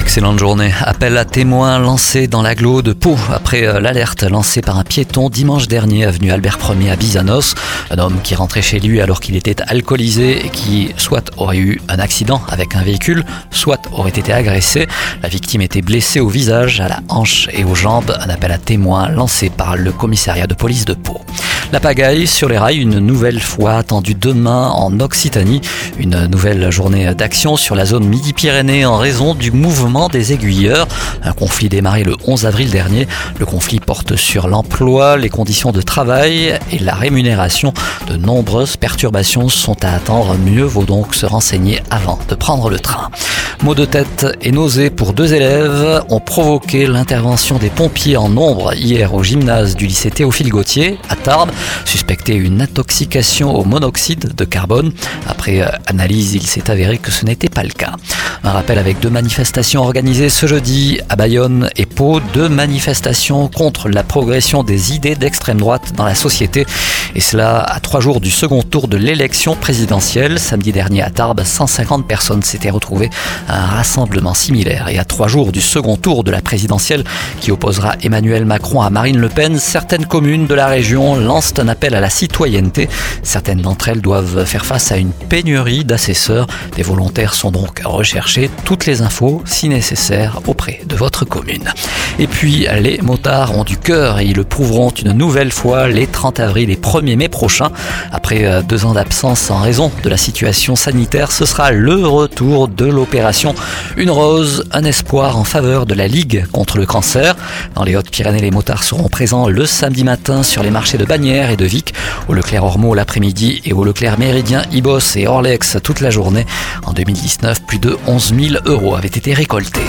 Excellente journée. Appel à témoins lancé dans l'agglo de Pau après euh, l'alerte lancée par un piéton dimanche dernier avenue Albert Ier à Bizanos. Un homme qui rentrait chez lui alors qu'il était alcoolisé et qui soit aurait eu un accident avec un véhicule, soit aurait été agressé. La victime était blessée au visage, à la hanche et aux jambes. Un appel à témoins lancé par le commissariat de police de Pau. La pagaille sur les rails, une nouvelle fois attendue demain en Occitanie. Une nouvelle journée d'action sur la zone Midi-Pyrénées en raison du mouvement des aiguilleurs. Un conflit démarré le 11 avril dernier. Le conflit porte sur l'emploi, les conditions de travail et la rémunération. De nombreuses perturbations sont à attendre. Mieux vaut donc se renseigner avant de prendre le train. Maux de tête et nausées pour deux élèves ont provoqué l'intervention des pompiers en nombre hier au gymnase du lycée Théophile Gauthier à Tarbes suspecté une intoxication au monoxyde de carbone. Euh, analyse, il s'est avéré que ce n'était pas le cas. Un rappel avec deux manifestations organisées ce jeudi à Bayonne et Pau, deux manifestations contre la progression des idées d'extrême droite dans la société. Et cela à trois jours du second tour de l'élection présidentielle. Samedi dernier à Tarbes, 150 personnes s'étaient retrouvées à un rassemblement similaire. Et à trois jours du second tour de la présidentielle qui opposera Emmanuel Macron à Marine Le Pen, certaines communes de la région lancent un appel à la citoyenneté. Certaines d'entre elles doivent faire face à une pénurie d'assesseurs. Des volontaires sont donc recherchés. Toutes les infos, si nécessaire, auprès de votre commune. Et puis, les motards ont du cœur et ils le prouveront une nouvelle fois les 30 avril et 1er mai prochains. Après euh, deux ans d'absence en raison de la situation sanitaire, ce sera le retour de l'opération Une Rose, un espoir en faveur de la Ligue contre le cancer. Dans les Hautes-Pyrénées, les motards seront présents le samedi matin sur les marchés de Bagnères et de Vic, au Leclerc Ormeau l'après-midi et au Leclerc Méridien, Ibos Orlex toute la journée. En 2019, plus de 11 000 euros avaient été récoltés.